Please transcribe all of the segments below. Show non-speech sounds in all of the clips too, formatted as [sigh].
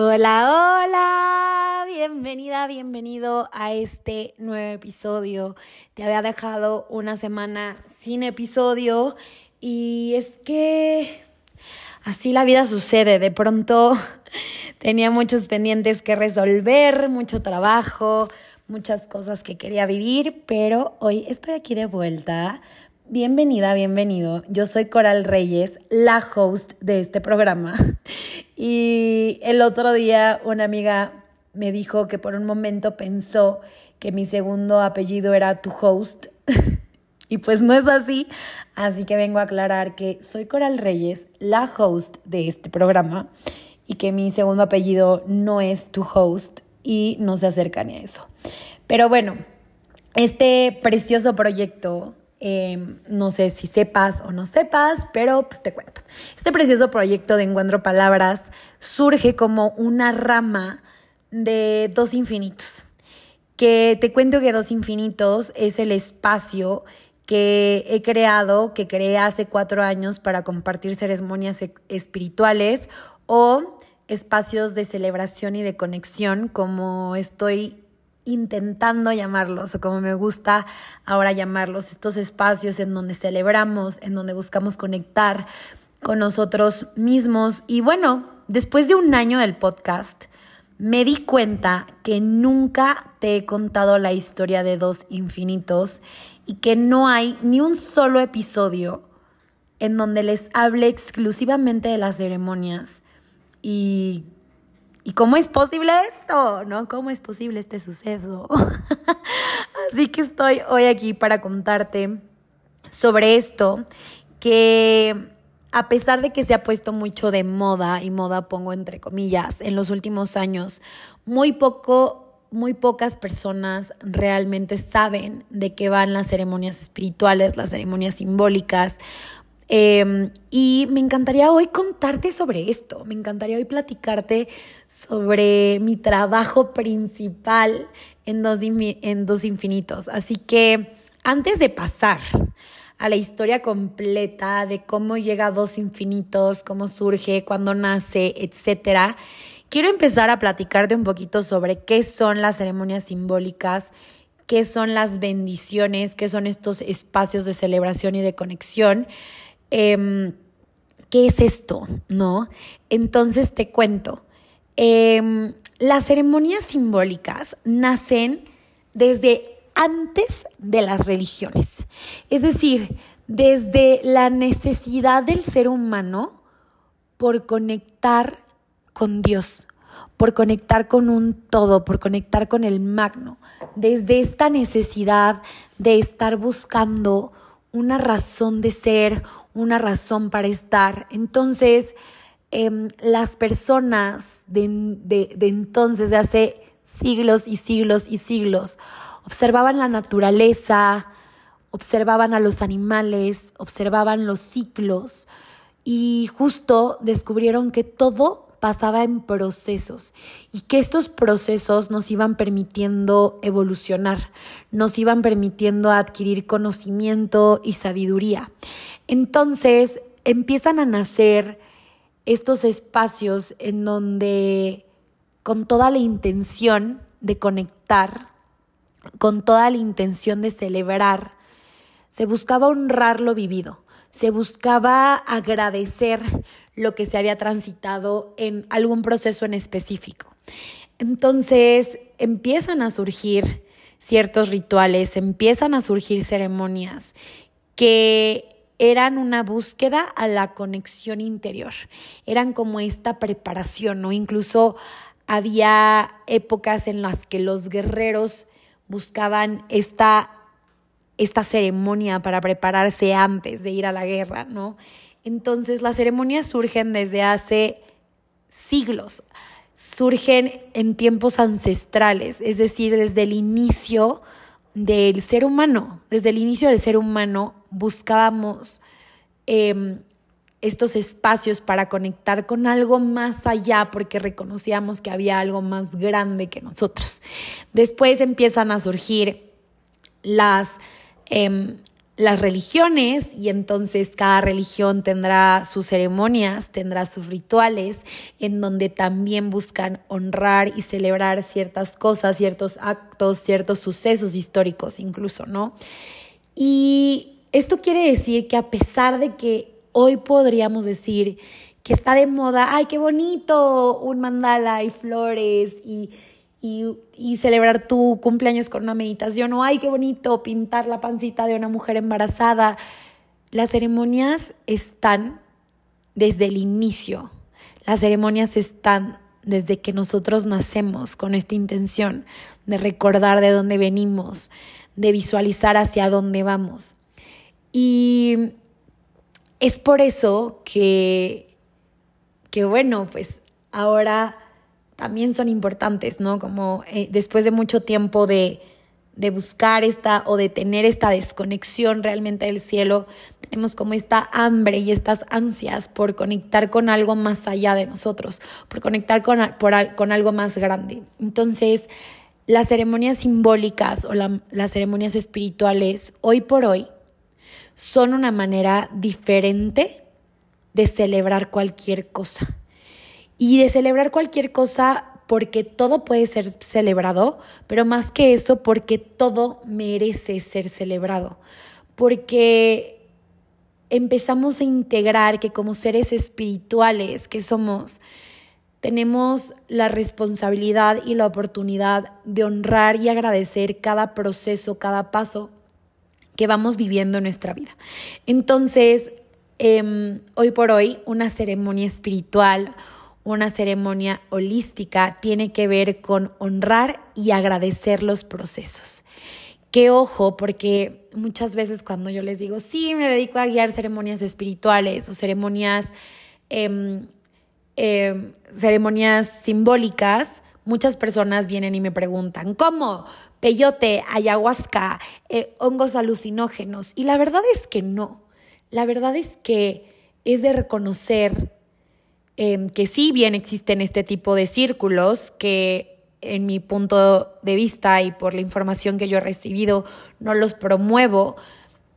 Hola, hola, bienvenida, bienvenido a este nuevo episodio. Te había dejado una semana sin episodio y es que así la vida sucede. De pronto [laughs] tenía muchos pendientes que resolver, mucho trabajo, muchas cosas que quería vivir, pero hoy estoy aquí de vuelta Bienvenida, bienvenido. Yo soy Coral Reyes, la host de este programa. [laughs] Y el otro día una amiga me dijo que por un momento pensó que mi segundo apellido era tu host. [laughs] y pues no es así. Así que vengo a aclarar que soy Coral Reyes, la host de este programa. Y que mi segundo apellido no es tu host y no se acerca ni a eso. Pero bueno, este precioso proyecto Em, no sé si sepas o no sepas, pero pues te cuento. Este precioso proyecto de Encuentro Palabras surge como una rama de Dos Infinitos. Que te cuento que Dos Infinitos es el espacio que he creado, que creé hace cuatro años para compartir ceremonias espirituales o espacios de celebración y de conexión, como estoy intentando llamarlos, o como me gusta ahora llamarlos, estos espacios en donde celebramos, en donde buscamos conectar con nosotros mismos. Y bueno, después de un año del podcast, me di cuenta que nunca te he contado la historia de dos infinitos y que no hay ni un solo episodio en donde les hable exclusivamente de las ceremonias y ¿Y cómo es posible esto? ¿No? ¿Cómo es posible este suceso? [laughs] Así que estoy hoy aquí para contarte sobre esto que a pesar de que se ha puesto mucho de moda, y moda pongo entre comillas, en los últimos años, muy poco, muy pocas personas realmente saben de qué van las ceremonias espirituales, las ceremonias simbólicas, Em, y me encantaría hoy contarte sobre esto, me encantaría hoy platicarte sobre mi trabajo principal en dos, en dos infinitos. Así que antes de pasar a la historia completa de cómo llega a dos infinitos, cómo surge, cuándo nace, etcétera, quiero empezar a platicarte un poquito sobre qué son las ceremonias simbólicas, qué son las bendiciones, qué son estos espacios de celebración y de conexión Em, ¿qué es esto? ¿No? Entonces te cuento. Em, las ceremonias simbólicas nacen desde antes de las religiones. Es decir, desde la necesidad del ser humano por conectar con Dios, por conectar con un todo, por conectar con el magno, desde esta necesidad de estar buscando una razón de ser, una razón para estar. Entonces, em, las personas de, de entonces, de hace siglos y siglos y siglos, observaban la naturaleza, observaban a los animales, observaban los ciclos y justo descubrieron que todo pasaba en procesos y que estos procesos nos iban permitiendo evolucionar, nos iban permitiendo adquirir conocimiento y sabiduría. Entonces empiezan a nacer estos espacios en donde con toda la intención de conectar, con toda la intención de celebrar, se buscaba honrar lo vivido, se buscaba agradecer lo que se había transitado en algún proceso en específico. Entonces empiezan a surgir ciertos rituales, empiezan a surgir ceremonias que eran una búsqueda a la conexión interior, eran como esta preparación, ¿no? Incluso había épocas en las que los guerreros buscaban esta, esta ceremonia para prepararse antes de ir a la guerra, ¿no? Entonces las ceremonias surgen desde hace siglos, surgen en tiempos ancestrales, es decir, desde el inicio del ser humano. Desde el inicio del ser humano buscábamos em, estos espacios para conectar con algo más allá porque reconocíamos que había algo más grande que nosotros. Después empiezan a surgir las, em, las religiones y entonces cada religión tendrá sus ceremonias, tendrá sus rituales en donde también buscan honrar y celebrar ciertas cosas, ciertos actos, ciertos sucesos históricos incluso, ¿no? Y esto quiere decir que a pesar de que hoy podríamos decir que está de moda, ay, qué bonito, un mandala y flores y, y, celebrar tu cumpleaños con una meditación, o ay, qué bonito pintar la pancita de una mujer embarazada. Las ceremonias están desde el inicio, las ceremonias están desde que nosotros nacemos con esta intención de recordar de dónde venimos, de visualizar hacia dónde vamos. Y es por eso que, que bueno, pues ahora también son importantes, ¿no? Como eh, después de mucho tiempo de, de buscar esta o de tener esta desconexión realmente del cielo, tenemos como esta hambre y estas ansias por conectar con algo más allá de nosotros, por conectar con, con algo más grande. Entonces, las ceremonias simbólicas o las ceremonias espirituales, hoy por hoy, son una manera diferente de celebrar cualquier cosa. Y de celebrar cualquier cosa porque todo puede ser celebrado, pero más que eso, porque todo merece ser celebrado. Porque empezamos a integrar que como seres espirituales que somos, tenemos la responsabilidad y la oportunidad de honrar y agradecer cada proceso, cada paso que vamos viviendo en nuestra vida. Entonces, em, hoy por hoy, una ceremonia espiritual, una ceremonia holística tiene que ver con honrar y agradecer los procesos. Qué ojo, porque muchas veces cuando yo les digo, sí, me dedico a guiar ceremonias espirituales o ceremonias, em, em, ceremonias simbólicas, muchas personas vienen y me preguntan, ¿cómo? Peyote, ayahuasca, eh, hongos alucinógenos. Y la verdad es que no. La verdad es que es de reconocer em, que sí bien existen este tipo de círculos que en mi punto de vista y por la información que yo he recibido no los promuevo,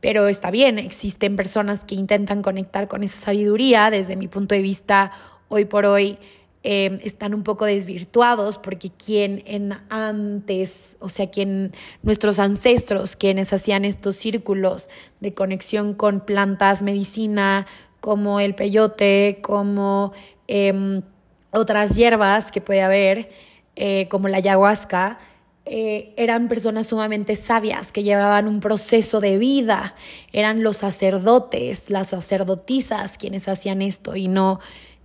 pero está bien, existen personas que intentan conectar con esa sabiduría. Desde mi punto de vista, hoy por hoy, Em, están un poco desvirtuados porque quien en antes, o sea, quien nuestros ancestros, quienes hacían estos círculos de conexión con plantas, medicina, como el peyote, como em, otras hierbas que puede haber, eh, como la ayahuasca, eh, eran personas sumamente sabias que llevaban un proceso de vida, eran los sacerdotes, las sacerdotisas quienes hacían esto y no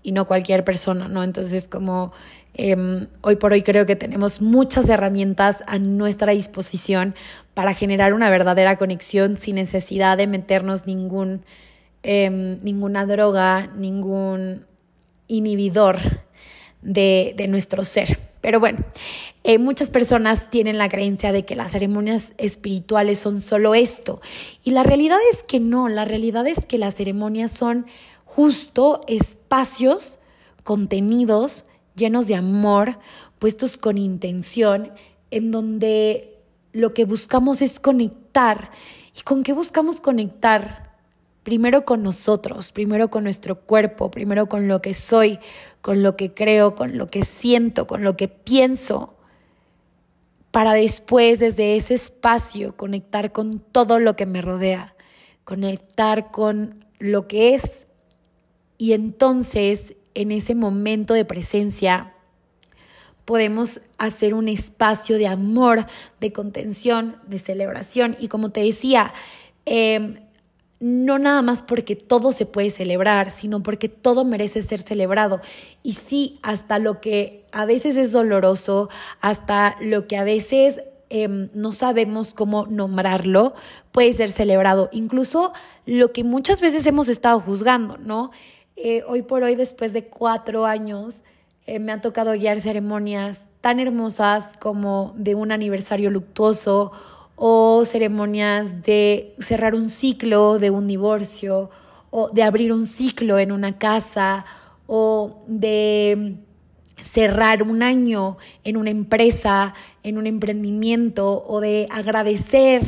y no cualquier persona, ¿no? Entonces, como em, hoy por hoy creo que tenemos muchas herramientas a nuestra disposición para generar una verdadera conexión sin necesidad de meternos ningún, em, ninguna droga, ningún inhibidor de, de nuestro ser. Pero bueno, eh, muchas personas tienen la creencia de que las ceremonias espirituales son solo esto. Y la realidad es que no, la realidad es que las ceremonias son justo espacios, contenidos llenos de amor, puestos con intención, en donde lo que buscamos es conectar. ¿Y con qué buscamos conectar? Primero con nosotros, primero con nuestro cuerpo, primero con lo que soy, con lo que creo, con lo que siento, con lo que pienso, para después desde ese espacio conectar con todo lo que me rodea, conectar con lo que es y entonces, en ese momento de presencia, podemos hacer un espacio de amor, de contención, de celebración. Y como te decía, em, no nada más porque todo se puede celebrar, sino porque todo merece ser celebrado. Y sí, hasta lo que a veces es doloroso, hasta lo que a veces em, no sabemos cómo nombrarlo, puede ser celebrado. Incluso lo que muchas veces hemos estado juzgando, ¿no? Eh, hoy por hoy, después de cuatro años, eh, me han tocado guiar ceremonias tan hermosas como de un aniversario luctuoso o ceremonias de cerrar un ciclo de un divorcio o de abrir un ciclo en una casa o de cerrar un año en una empresa, en un emprendimiento o de agradecer,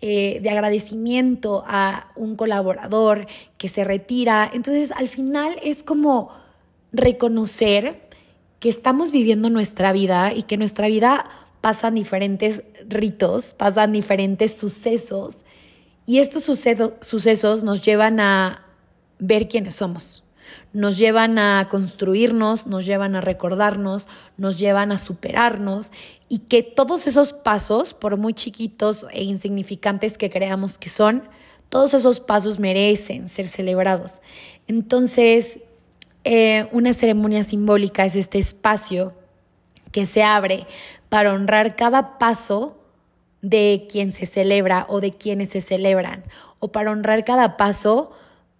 eh, de agradecimiento a un colaborador que se retira. Entonces al final es como reconocer que estamos viviendo nuestra vida y que nuestra vida pasan diferentes ritos, pasan diferentes sucesos y estos sucesos nos llevan a ver quiénes somos nos llevan a construirnos, nos llevan a recordarnos, nos llevan a superarnos y que todos esos pasos, por muy chiquitos e insignificantes que creamos que son, todos esos pasos merecen ser celebrados. Entonces, eh, una ceremonia simbólica es este espacio que se abre para honrar cada paso de quien se celebra o de quienes se celebran, o para honrar cada paso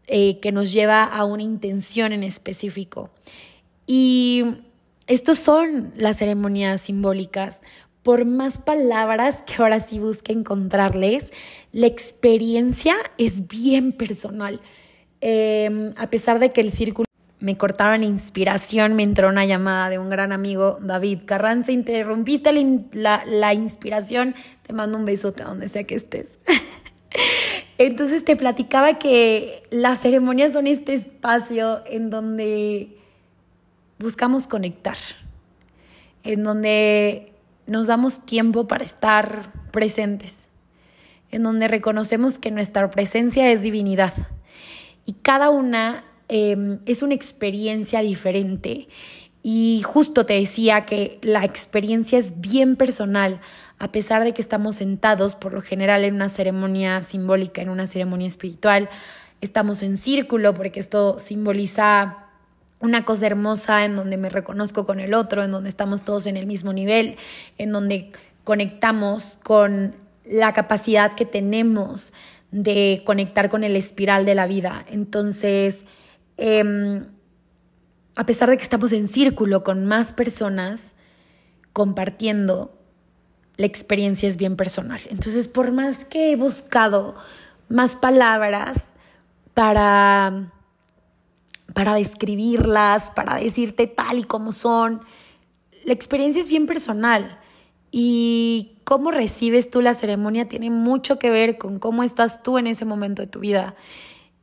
eh, que nos lleva a una intención en específico. Y estos son las ceremonias simbólicas. Por más palabras que ahora sí busque encontrarles, la experiencia es bien personal. Em, a pesar de que el círculo me cortaron inspiración, me entró una llamada de un gran amigo, David Carranza, interrumpiste la, la inspiración, te mando un besote donde sea que estés. [laughs] Entonces te platicaba que las ceremonias son este espacio en donde buscamos conectar, en donde nos damos tiempo para estar presentes, en donde reconocemos que nuestra presencia es divinidad y cada una em, es una experiencia diferente. Y justo te decía que la experiencia es bien personal a pesar de que estamos sentados por lo general en una ceremonia simbólica, en una ceremonia espiritual, estamos en círculo porque esto simboliza una cosa hermosa en donde me reconozco con el otro, en donde estamos todos en el mismo nivel, en donde conectamos con la capacidad que tenemos de conectar con el espiral de la vida. Entonces, em, a pesar de que estamos en círculo con más personas compartiendo, la experiencia es bien personal. Entonces, por más que he buscado más palabras para, para describirlas, para decirte tal y como son, la experiencia es bien personal. Y cómo recibes tú la ceremonia tiene mucho que ver con cómo estás tú en ese momento de tu vida.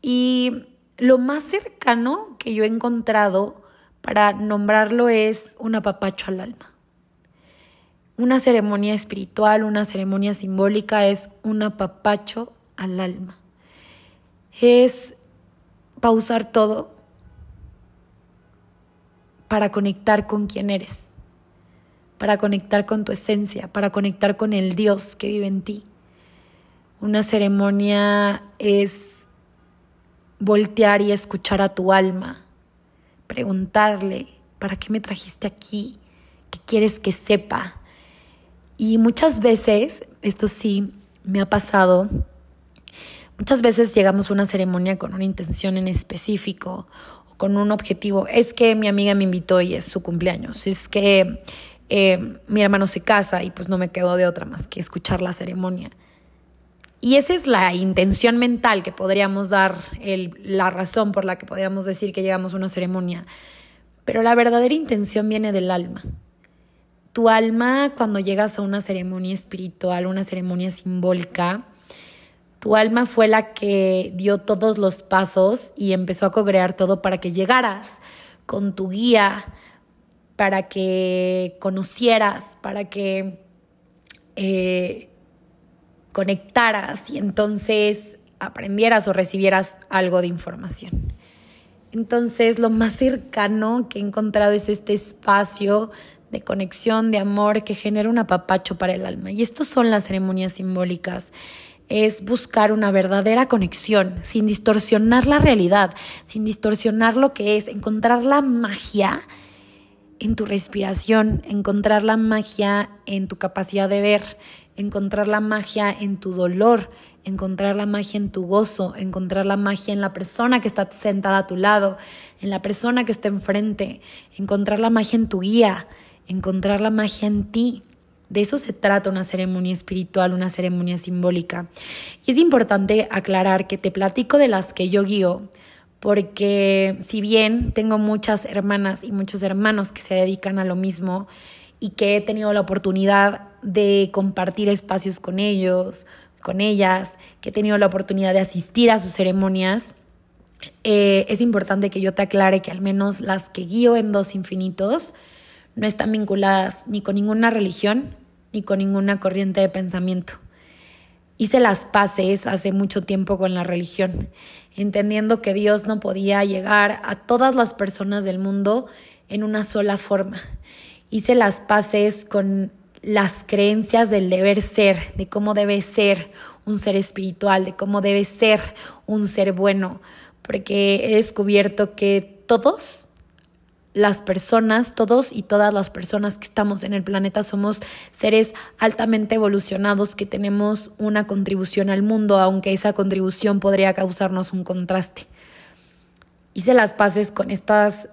Y lo más cercano que yo he encontrado para nombrarlo es un apapacho al alma. Una ceremonia espiritual, una ceremonia simbólica es un apapacho al alma. Es pausar todo para conectar con quien eres, para conectar con tu esencia, para conectar con el Dios que vive en ti. Una ceremonia es voltear y escuchar a tu alma, preguntarle, ¿para qué me trajiste aquí? ¿Qué quieres que sepa? Y muchas veces, esto sí me ha pasado, muchas veces llegamos a una ceremonia con una intención en específico o con un objetivo. Es que mi amiga me invitó y es su cumpleaños. Es que eh, mi hermano se casa y pues no me quedo de otra más que escuchar la ceremonia. Y esa es la intención mental que podríamos dar, el, la razón por la que podríamos decir que llegamos a una ceremonia. Pero la verdadera intención viene del alma. Tu alma, cuando llegas a una ceremonia espiritual, una ceremonia simbólica, tu alma fue la que dio todos los pasos y empezó a cogrear todo para que llegaras con tu guía, para que conocieras, para que eh, conectaras y entonces aprendieras o recibieras algo de información. Entonces, lo más cercano que he encontrado es este espacio de conexión, de amor, que genera un apapacho para el alma. Y estas son las ceremonias simbólicas. Es buscar una verdadera conexión, sin distorsionar la realidad, sin distorsionar lo que es, encontrar la magia en tu respiración, encontrar la magia en tu capacidad de ver, encontrar la magia en tu dolor, encontrar la magia en tu gozo, encontrar la magia en la persona que está sentada a tu lado, en la persona que está enfrente, encontrar la magia en tu guía, encontrar la magia en ti, De eso se trata una ceremonia espiritual, una ceremonia simbólica. Y es importante aclarar que te platico de las que yo guío, porque si bien tengo muchas hermanas y muchos hermanos que se dedican a lo mismo y que he tenido la oportunidad de compartir espacios con ellos, con ellas, que he tenido la oportunidad de asistir a sus ceremonias, eh, es importante que yo te aclare que al menos las que guío en Dos Infinitos no están vinculadas ni con ninguna religión ni con ninguna corriente de pensamiento. Hice las paces hace mucho tiempo con la religión, entendiendo que Dios no podía llegar a todas las personas del mundo en una sola forma. Hice las paces con las creencias del deber ser, de cómo debe ser un ser espiritual, de cómo debe ser un ser bueno, porque he descubierto que todos las personas, todos y todas las personas que estamos en el planeta somos seres altamente evolucionados que tenemos una contribución al mundo, aunque esa contribución podría causarnos un contraste. Hice las paces con estas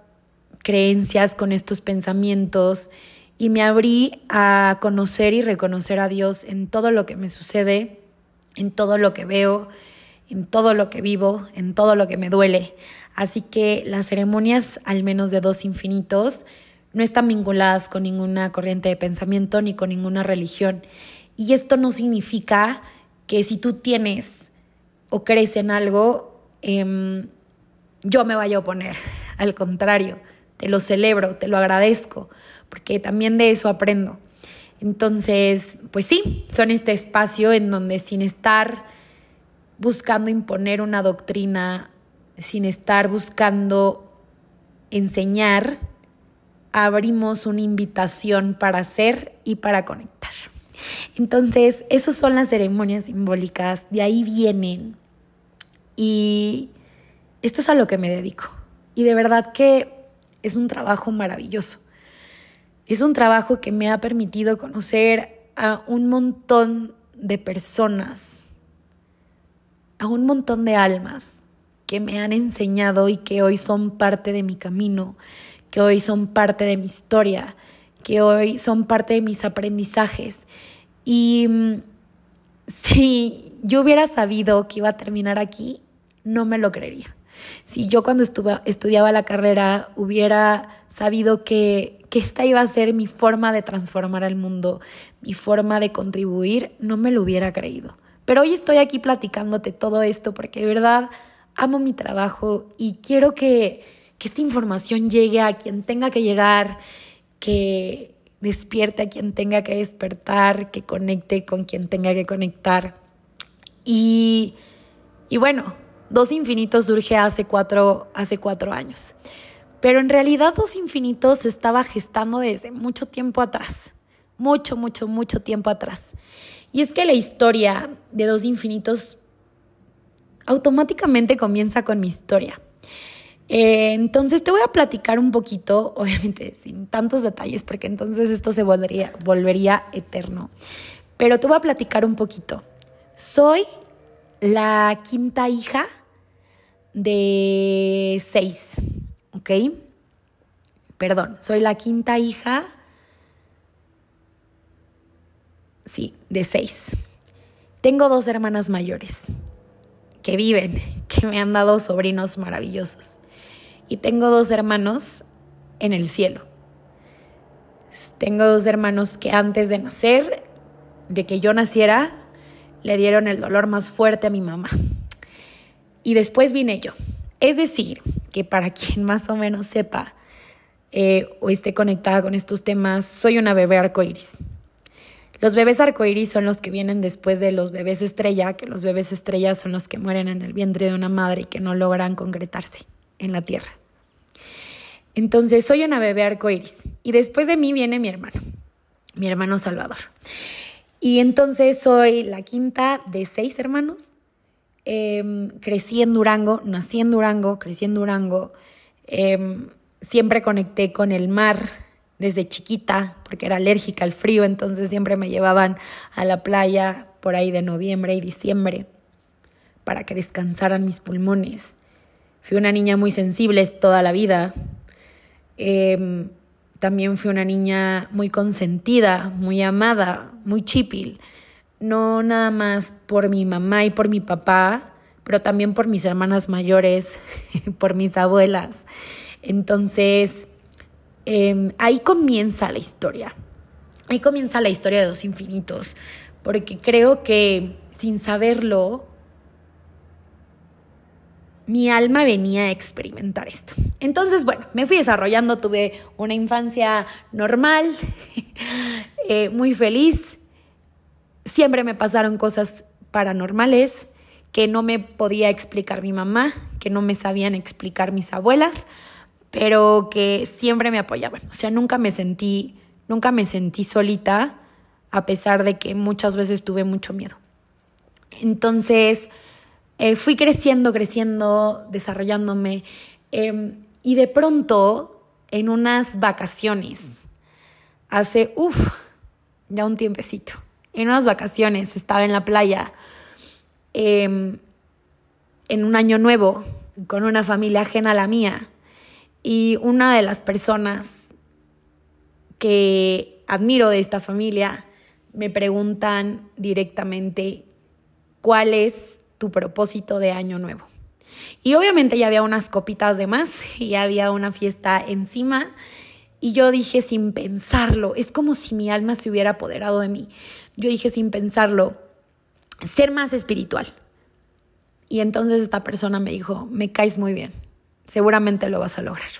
creencias, con estos pensamientos y me abrí a conocer y reconocer a Dios en todo lo que me sucede, en todo lo que veo, en todo lo que vivo, en todo lo que me duele. Así que las ceremonias, al menos de dos infinitos, no están vinculadas con ninguna corriente de pensamiento ni con ninguna religión. Y esto no significa que si tú tienes o crees en algo, em, yo me vaya a oponer. Al contrario, te lo celebro, te lo agradezco, porque también de eso aprendo. Entonces, pues sí, son este espacio en donde sin estar buscando imponer una doctrina, sin estar buscando enseñar, abrimos una invitación para ser y para conectar. Entonces, esas son las ceremonias simbólicas, de ahí vienen. Y esto es a lo que me dedico. Y de verdad que es un trabajo maravilloso. Es un trabajo que me ha permitido conocer a un montón de personas, a un montón de almas que me han enseñado y que hoy son parte de mi camino, que hoy son parte de mi historia, que hoy son parte de mis aprendizajes. Y mm, [laughs] si yo hubiera sabido que iba a terminar aquí, no me lo creería. Si yo cuando estudiaba la carrera hubiera sabido que, que esta iba a ser mi forma de transformar el mundo, mi forma de contribuir, no me lo hubiera creído. Pero hoy estoy aquí platicándote todo esto porque de verdad amo mi trabajo y quiero que, que esta información llegue a quien tenga que llegar, que despierte a quien tenga que despertar, que conecte con quien tenga que conectar. Y, y bueno, Dos Infinitos surge hace cuatro, hace cuatro años. Pero en realidad Dos Infinitos se estaba gestando desde mucho tiempo atrás. Mucho, mucho, mucho tiempo atrás. Y es que la historia de Dos Infinitos automáticamente comienza con mi historia. Eh, entonces te voy a platicar un poquito, [laughs] obviamente sin tantos detalles, porque entonces esto se volvería eterno. Pero te voy a platicar un poquito. Soy la quinta hija de seis, ¿ok? Perdón, soy la quinta hija, sí, de seis. Tengo dos hermanas mayores que viven, que me han dado sobrinos maravillosos. Y tengo dos hermanos en el cielo. Tengo dos hermanos que antes de nacer, de que yo naciera, le dieron el dolor más fuerte a mi mamá. Y después vine yo. Es decir, que para [laughs] quien más o menos sepa eh, o esté conectada con estos temas, soy una bebé arcoíris. Los bebés arcoíris son los que vienen después de los bebés estrella, que los bebés estrella son los que mueren en el vientre de una madre y que no logran concretarse en la tierra. Entonces, soy una bebé arcoíris. Y después de mí viene mi hermano, mi hermano Salvador. Y entonces soy la quinta de seis hermanos. Em, crecí en Durango, nací en Durango, crecí en Durango. Em, siempre conecté con el mar desde chiquita porque era alérgica al frío, entonces siempre me llevaban a la playa por ahí de noviembre y diciembre para que descansaran mis pulmones. Fui una niña muy sensible toda la vida. Em, también fui una niña muy consentida, muy amada, muy chipil. No nada más por mi mamá y por mi papá, pero también por mis hermanas mayores, [laughs] por mis abuelas. Entonces, em, ahí comienza la historia. Ahí comienza la historia de los infinitos, porque creo que sin saberlo, mi alma venía a experimentar esto. Entonces, bueno, me fui desarrollando, tuve una infancia normal, [laughs] eh, muy feliz. Siempre me pasaron cosas paranormales que no me podía explicar mi mamá, que no me sabían explicar mis abuelas, pero que siempre me apoyaban. O sea, nunca me sentí, nunca me sentí solita, a pesar de que muchas veces tuve mucho miedo. Entonces, eh, fui creciendo, creciendo, desarrollándome. Em, y de pronto, en unas vacaciones, hace, uff, ya un tiempecito, en unas vacaciones estaba en la playa, em, en un año nuevo, con una familia ajena a la mía. Y una de las personas que admiro de esta familia me preguntan directamente cuál es tu propósito de año nuevo. Y obviamente ya había unas copitas de más [laughs] y había una fiesta encima. Y yo dije sin pensarlo, es como si mi alma se hubiera apoderado de mí. Yo dije sin pensarlo, ser más espiritual. Y entonces esta persona me dijo, me caes muy bien, seguramente lo vas a lograr.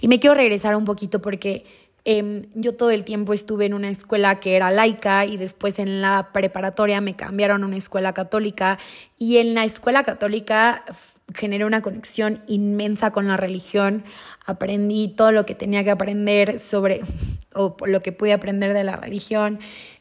Y me quiero regresar un poquito porque Em, yo todo el tiempo estuve en una escuela que era laica y después en la preparatoria me cambiaron a una escuela católica y en la escuela católica generé una conexión inmensa con la religión, aprendí todo lo que tenía que aprender sobre, o lo que pude aprender de la religión,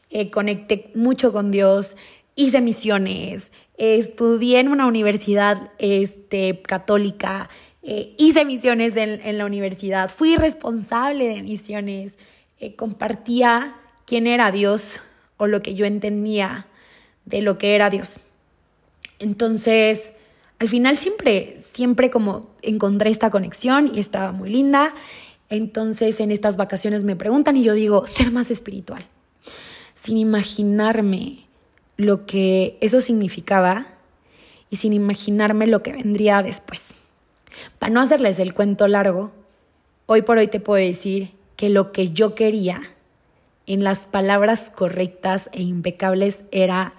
eh, conecté mucho con Dios, hice misiones, estudié en una universidad este, católica, eh, hice misiones en, la universidad, fui responsable de misiones, eh, compartía quién era Dios o lo que yo entendía de lo que era Dios. Entonces, al final siempre, siempre como encontré esta conexión y estaba muy linda. Entonces, en estas vacaciones me preguntan y yo digo, ser más espiritual, sin imaginarme lo que eso significaba y sin imaginarme lo que vendría después. Para no hacerles el cuento largo, hoy por hoy te puedo decir que lo que yo quería en las palabras correctas e impecables era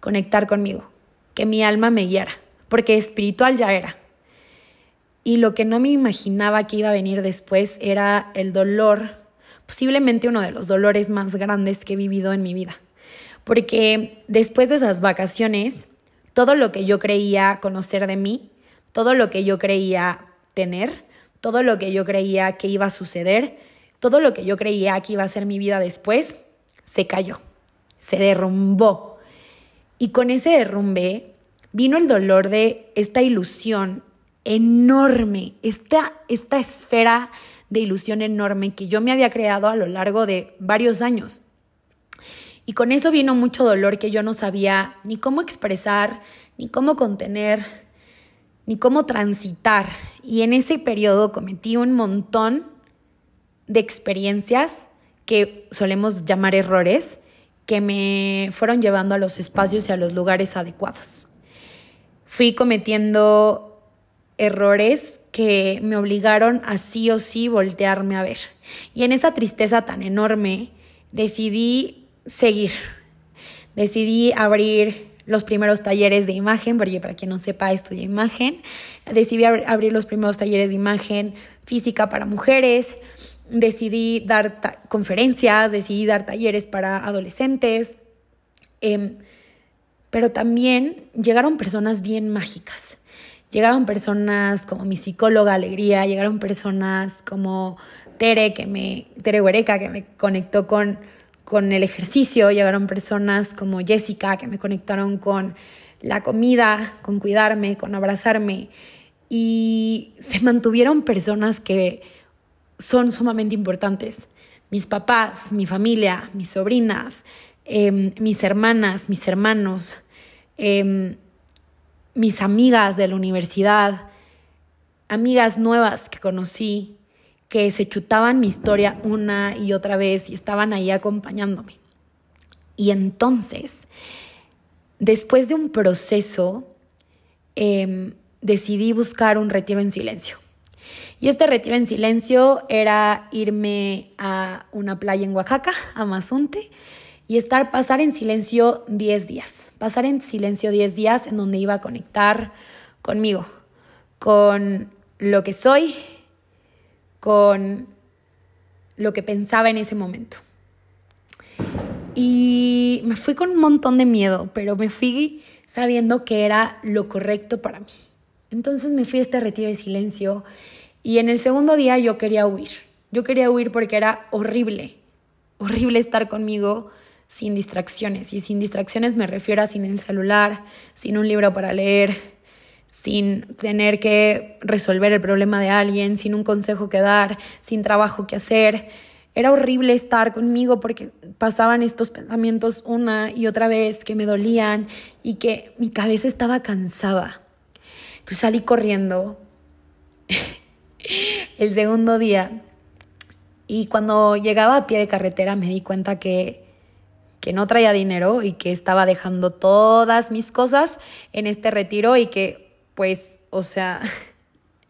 conectar conmigo, que mi alma me guiara, porque espiritual ya era. Y lo que no me imaginaba que iba a venir después era el dolor, posiblemente uno de los dolores más grandes que he vivido en mi vida. Porque después de esas vacaciones, todo lo que yo creía conocer de mí todo lo que yo creía tener, todo lo que yo creía que iba a suceder, todo lo que yo creía que iba a ser mi vida después, se cayó, se derrumbó. Y con ese derrumbe vino el dolor de esta ilusión enorme, esta, esta esfera de ilusión enorme que yo me había creado a lo largo de varios años. Y con eso vino mucho dolor que yo no sabía ni cómo expresar, ni cómo contener, ni cómo transitar. Y en ese periodo cometí un montón de experiencias que solemos llamar errores, que me fueron llevando a los espacios y a los lugares adecuados. Fui cometiendo errores que me obligaron a sí o sí voltearme a ver. Y en esa tristeza tan enorme decidí seguir. Decidí abrir los primeros talleres de imagen, porque para quien no sepa, estudia imagen. Decidí abrir los primeros talleres de imagen física para mujeres. Decidí dar conferencias, decidí dar talleres para adolescentes. Em, pero también llegaron personas bien mágicas. Llegaron personas como mi psicóloga Alegría, llegaron personas como Tere, que me, Tere Huereca, que me conectó con con el ejercicio, llegaron personas como Jessica que me conectaron con la comida, con cuidarme, con abrazarme y se mantuvieron personas que son sumamente importantes. Mis papás, mi familia, mis sobrinas, em, mis hermanas, mis hermanos, em, mis amigas de la universidad, amigas nuevas que conocí, que se chutaban mi historia una y otra vez y estaban ahí acompañándome. Y entonces, después de un proceso, em, decidí buscar un retiro en silencio. Y este retiro en silencio era irme a una playa en Oaxaca, a Mazunte, y estar, pasar en silencio 10 días. Pasar en silencio 10 días en donde iba a conectar conmigo, con lo que soy, con lo que pensaba en ese momento. Y me fui con un montón de miedo, pero me fui sabiendo que era lo correcto para mí. Entonces me fui a este retiro de silencio y en el segundo día yo quería huir. Yo quería huir porque era horrible, horrible estar conmigo sin distracciones. Y sin distracciones me refiero a sin el celular, sin un libro para leer, sin tener que resolver el problema de alguien, sin un consejo que dar, sin trabajo que hacer. Era horrible estar conmigo porque pasaban estos pensamientos una y otra vez que me dolían y que mi cabeza estaba cansada. Entonces salí corriendo [laughs] el segundo día y cuando llegaba a pie de carretera me di cuenta que, que no traía dinero y que estaba dejando todas mis cosas en este retiro y que pues, o sea,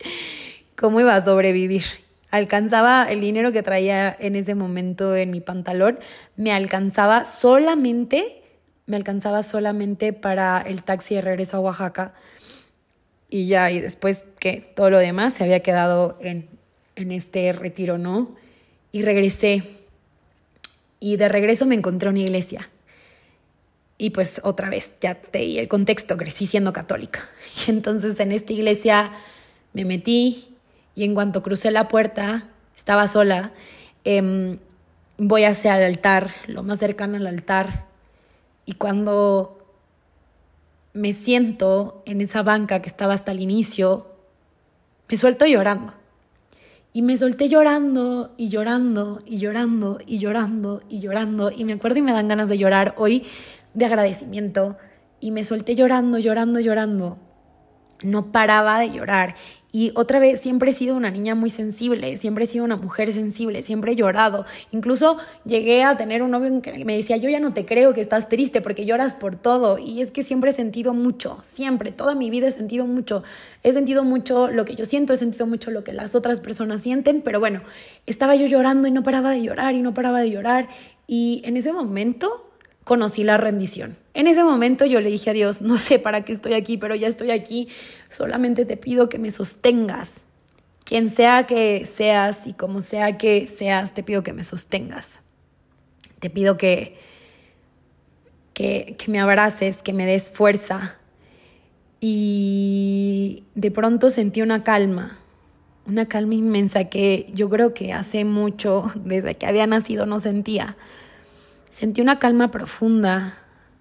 [laughs] ¿cómo iba a sobrevivir? Alcanzaba el dinero que traía en ese momento en mi pantalón, me alcanzaba solamente, me alcanzaba solamente para el taxi de regreso a Oaxaca. Y ya, y después que todo lo demás se había quedado en, en este retiro, ¿no? Y regresé. Y de regreso me encontré una iglesia. Y pues otra vez, ya te di el contexto, crecí siendo católica. [laughs] Y entonces en esta iglesia me metí y en cuanto crucé la puerta, estaba sola, em, voy hacia el altar, lo más cercano al altar. Y cuando me siento en esa banca que estaba hasta el inicio, me suelto llorando. Y me solté llorando y llorando y llorando y llorando y llorando. Y me acuerdo y me dan ganas de llorar hoy de agradecimiento y me solté llorando, llorando, llorando. No paraba de llorar. Y otra vez, siempre he sido una niña muy sensible, siempre he sido una mujer sensible, siempre he llorado. Incluso llegué a tener un novio que me decía, yo ya no te creo que estás triste porque lloras por todo. Y es que siempre he sentido mucho, siempre, toda mi vida he sentido mucho. He sentido mucho lo que yo siento, he sentido mucho lo que las otras personas sienten, pero bueno, estaba yo llorando y no paraba de llorar y no paraba de llorar. Y en ese momento conocí la rendición. En ese momento yo le dije a Dios, no sé para qué estoy aquí, pero ya estoy aquí, solamente te pido que me sostengas. Quien sea que seas y como sea que seas, te pido que me sostengas. Te pido que, que, me abraces, que me des fuerza. Y de pronto sentí una calma, una calma inmensa que yo creo que hace mucho, [laughs] desde que había nacido, no sentía. Sentí una calma profunda,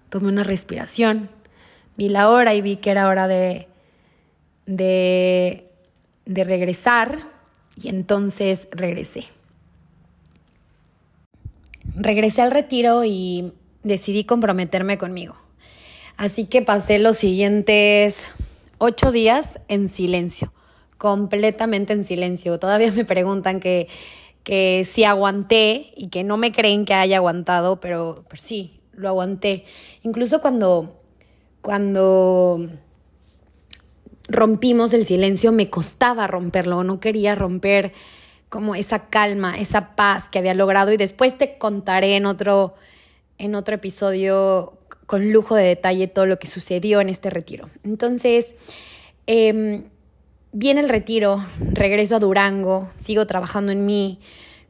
tomé una respiración, vi la hora y vi que era hora de, de, de regresar y entonces regresé. Regresé al retiro y decidí comprometerme conmigo. Así que pasé los siguientes ocho días en silencio, completamente en silencio. Todavía me preguntan que que sí aguanté y que no me creen que haya aguantado, pero, sí, lo aguanté. Incluso cuando, cuando rompimos el silencio, me costaba romperlo, no quería romper como esa calma, esa paz que había logrado y después te contaré en otro, en otro episodio con lujo de detalle todo lo que sucedió en este retiro. Entonces, eh, viene el retiro, regreso a Durango, sigo trabajando en mí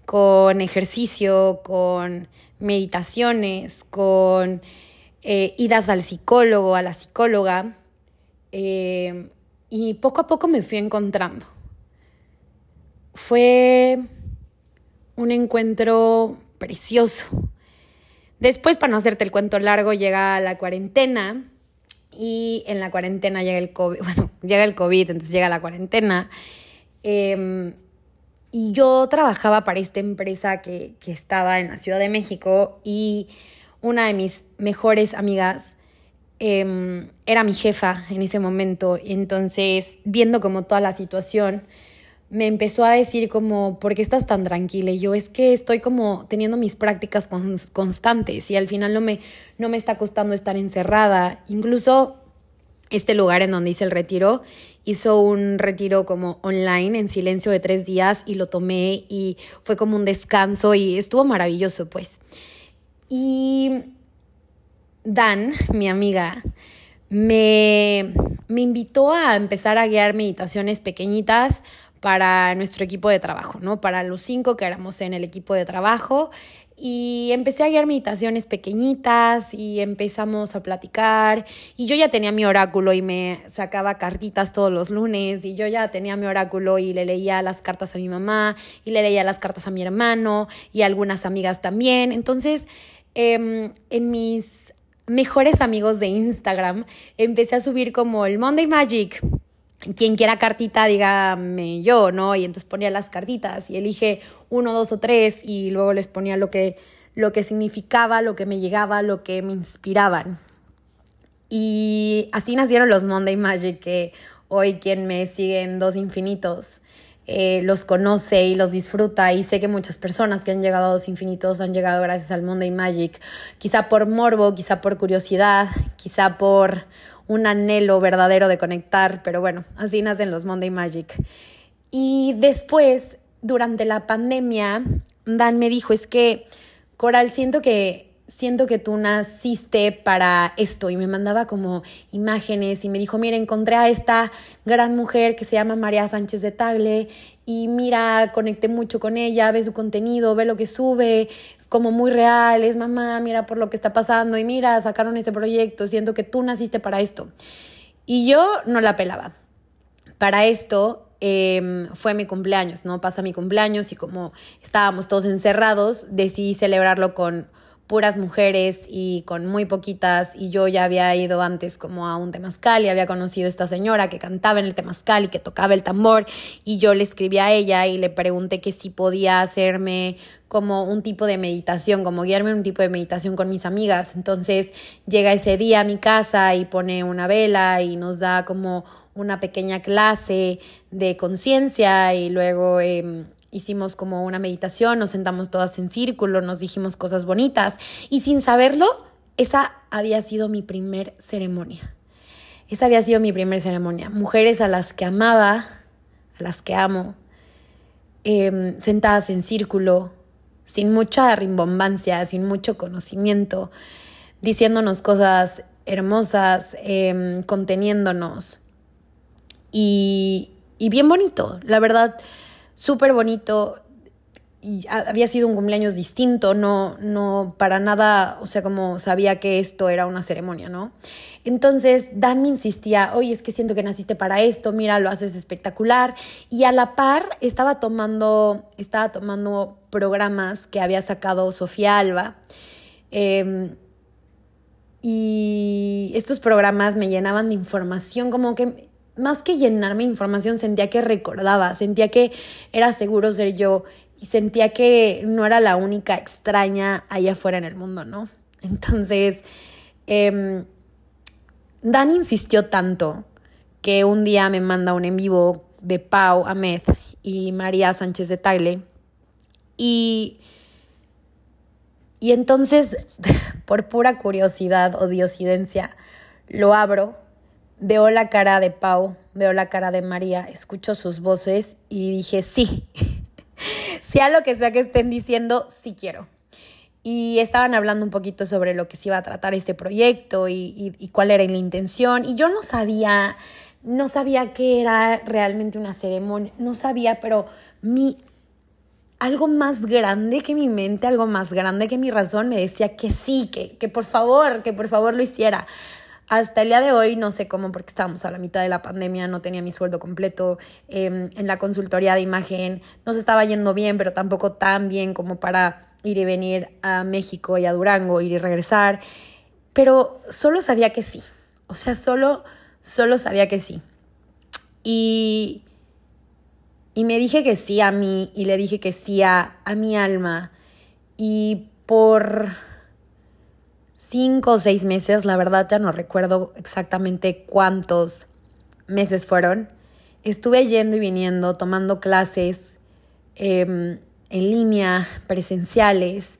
con ejercicio, con meditaciones, con eh, idas al psicólogo, a la psicóloga, eh, y poco a poco me fui encontrando. Fue un encuentro precioso. Después, para no hacerte el cuento largo, llega la cuarentena y en la cuarentena llega el COVID, [laughs] bueno, llega el COVID, entonces llega la cuarentena. Em, y yo trabajaba para esta empresa que, que, estaba en la Ciudad de México y una de mis mejores amigas em, era mi jefa en ese momento. Entonces, viendo como toda la situación, me empezó a decir como, ¿por qué estás tan tranquila? Y yo, es que estoy como teniendo mis prácticas constantes y al final no me, no me está costando estar encerrada. Incluso este lugar en donde hice el retiro, hizo un retiro como online en silencio de tres días y lo tomé y fue como un descanso y estuvo maravilloso pues. Y Dan, mi amiga, me, me invitó a empezar a guiar meditaciones pequeñitas para nuestro equipo de trabajo, ¿no? Para los cinco que éramos en el equipo de trabajo. Y empecé a guiar meditaciones pequeñitas y empezamos a platicar. Y yo ya tenía mi oráculo y me sacaba cartitas todos los lunes. Y yo ya tenía mi oráculo y le leía las cartas a mi mamá y le leía las cartas a mi hermano y a algunas amigas también. Entonces, em, en mis mejores amigos de Instagram empecé a subir como el Monday Magic quien quiera cartita, dígame yo, ¿no? Y entonces ponía las cartitas y elige uno, dos o tres y luego les ponía lo que, lo que significaba, lo que me llegaba, lo que me inspiraban. Y así nacieron los Monday Magic, que hoy quien me sigue en Dos Infinitos eh, los conoce y los disfruta. Y sé que muchas personas que han llegado a Dos Infinitos han llegado gracias al Monday Magic, quizá por morbo, quizá por curiosidad, quizá por un anhelo verdadero de conectar, pero bueno, así nacen los Monday Magic. Y después, durante la pandemia, Dan me dijo, es que, Coral, siento que siento que tú naciste para esto y me mandaba como imágenes y me dijo, mira, encontré a esta gran mujer que se llama María Sánchez de Tagle y mira, conecté mucho con ella, ve su contenido, ve lo que sube, es como muy real, es mamá, mira por lo que está pasando y mira, sacaron este proyecto, siento que tú naciste para esto. Y yo no la pelaba. Para esto em, fue mi cumpleaños, ¿no? Pasa mi cumpleaños y como estábamos todos encerrados, decidí celebrarlo con puras mujeres y con muy poquitas y yo ya había ido antes como a un temazcal y había conocido a esta señora que cantaba en el temazcal y que tocaba el tambor y yo le escribí a ella y le pregunté que si podía hacerme como un tipo de meditación, como guiarme en un tipo de meditación con mis amigas. Entonces llega ese día a mi casa y pone una vela y nos da como una pequeña clase de conciencia y luego... Eh, hicimos como una meditación, nos sentamos todas en círculo, nos dijimos cosas bonitas y sin saberlo, esa había sido mi primer ceremonia. Esa había sido mi primer ceremonia. Mujeres a las que amaba, a las que amo, em, sentadas en círculo, sin mucha rimbombancia, sin mucho conocimiento, diciéndonos cosas hermosas, em, conteniéndonos. Y, y bien bonito, la verdad súper bonito. Y había sido un cumpleaños distinto, no, no para nada, o sea, como sabía que esto era una ceremonia, ¿no? Entonces, Dan me insistía, oye, es que siento que naciste para esto, mira, lo haces espectacular. Y a la par estaba tomando, estaba tomando programas que había sacado Sofía Alba. Em, y estos programas me llenaban de información, como que más que llenarme información, sentía que recordaba, sentía que era seguro ser yo y sentía que no era la única extraña allá afuera en el mundo, ¿no? [laughs] Entonces, eh, Dan insistió tanto que un día me manda un en vivo de Pau Ahmed y María Sánchez de Tagle y, y entonces, [laughs] por pura curiosidad o diosidencia, lo abro Veo la cara de Pau, veo la cara de María, escucho sus voces y dije, sí, [laughs] sea lo que sea que estén diciendo, sí quiero. Y estaban hablando un poquito sobre lo que se iba a tratar este proyecto y, y cuál era la intención. Y yo no sabía, no sabía qué era realmente una ceremonia, no sabía, pero mi, algo más grande que mi mente, algo más grande que mi razón me decía que sí, que, que por favor, que por favor lo hiciera. Hasta el día de hoy no sé cómo, porque estábamos a la mitad de la pandemia, no tenía mi sueldo completo em, en la consultoría de imagen, no se estaba yendo bien, pero tampoco tan bien como para ir y venir a México y a Durango, ir y regresar, pero solo sabía que sí, o sea, solo, solo sabía que sí. Y, y me dije que sí a mí y le dije que sí a, a mi alma. Y por cinco o seis meses, la verdad ya no recuerdo exactamente cuántos meses fueron, estuve yendo y viniendo, tomando clases em, en línea, presenciales,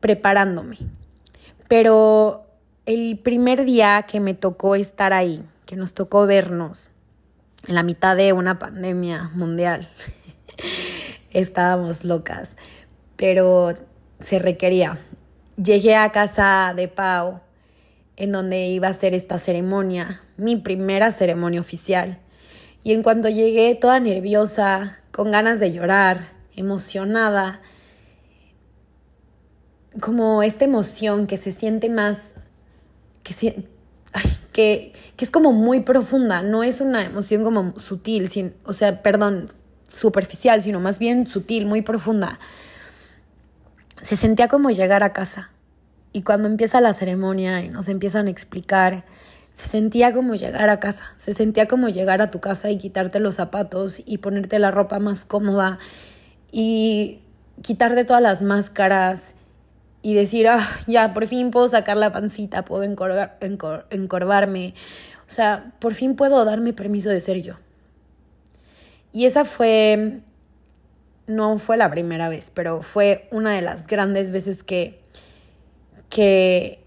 preparándome. Pero el primer día que me tocó estar ahí, que nos tocó vernos en la mitad de una pandemia mundial, [laughs] estábamos locas, pero se requería. Llegué a casa de Pau, en donde iba a ser esta ceremonia, mi primera ceremonia oficial. Y en cuanto llegué, toda nerviosa, con ganas de llorar, emocionada, como esta emoción que se siente más, que, que, que, es como muy profunda, no es una emoción como sutil, sin, o sea, perdón, superficial, sino más bien sutil, muy profunda. Se sentía como llegar a casa. Y cuando empieza la ceremonia y nos empiezan a explicar, se sentía como llegar a casa, se sentía como llegar a tu casa y quitarte los zapatos y ponerte la ropa más cómoda y quitarte todas las máscaras y decir, ah, ya, por fin puedo sacar la pancita, puedo encorvarme, o sea, por fin puedo darme permiso de ser yo. Y esa fue, no fue la primera vez, pero fue una de las grandes veces que, que,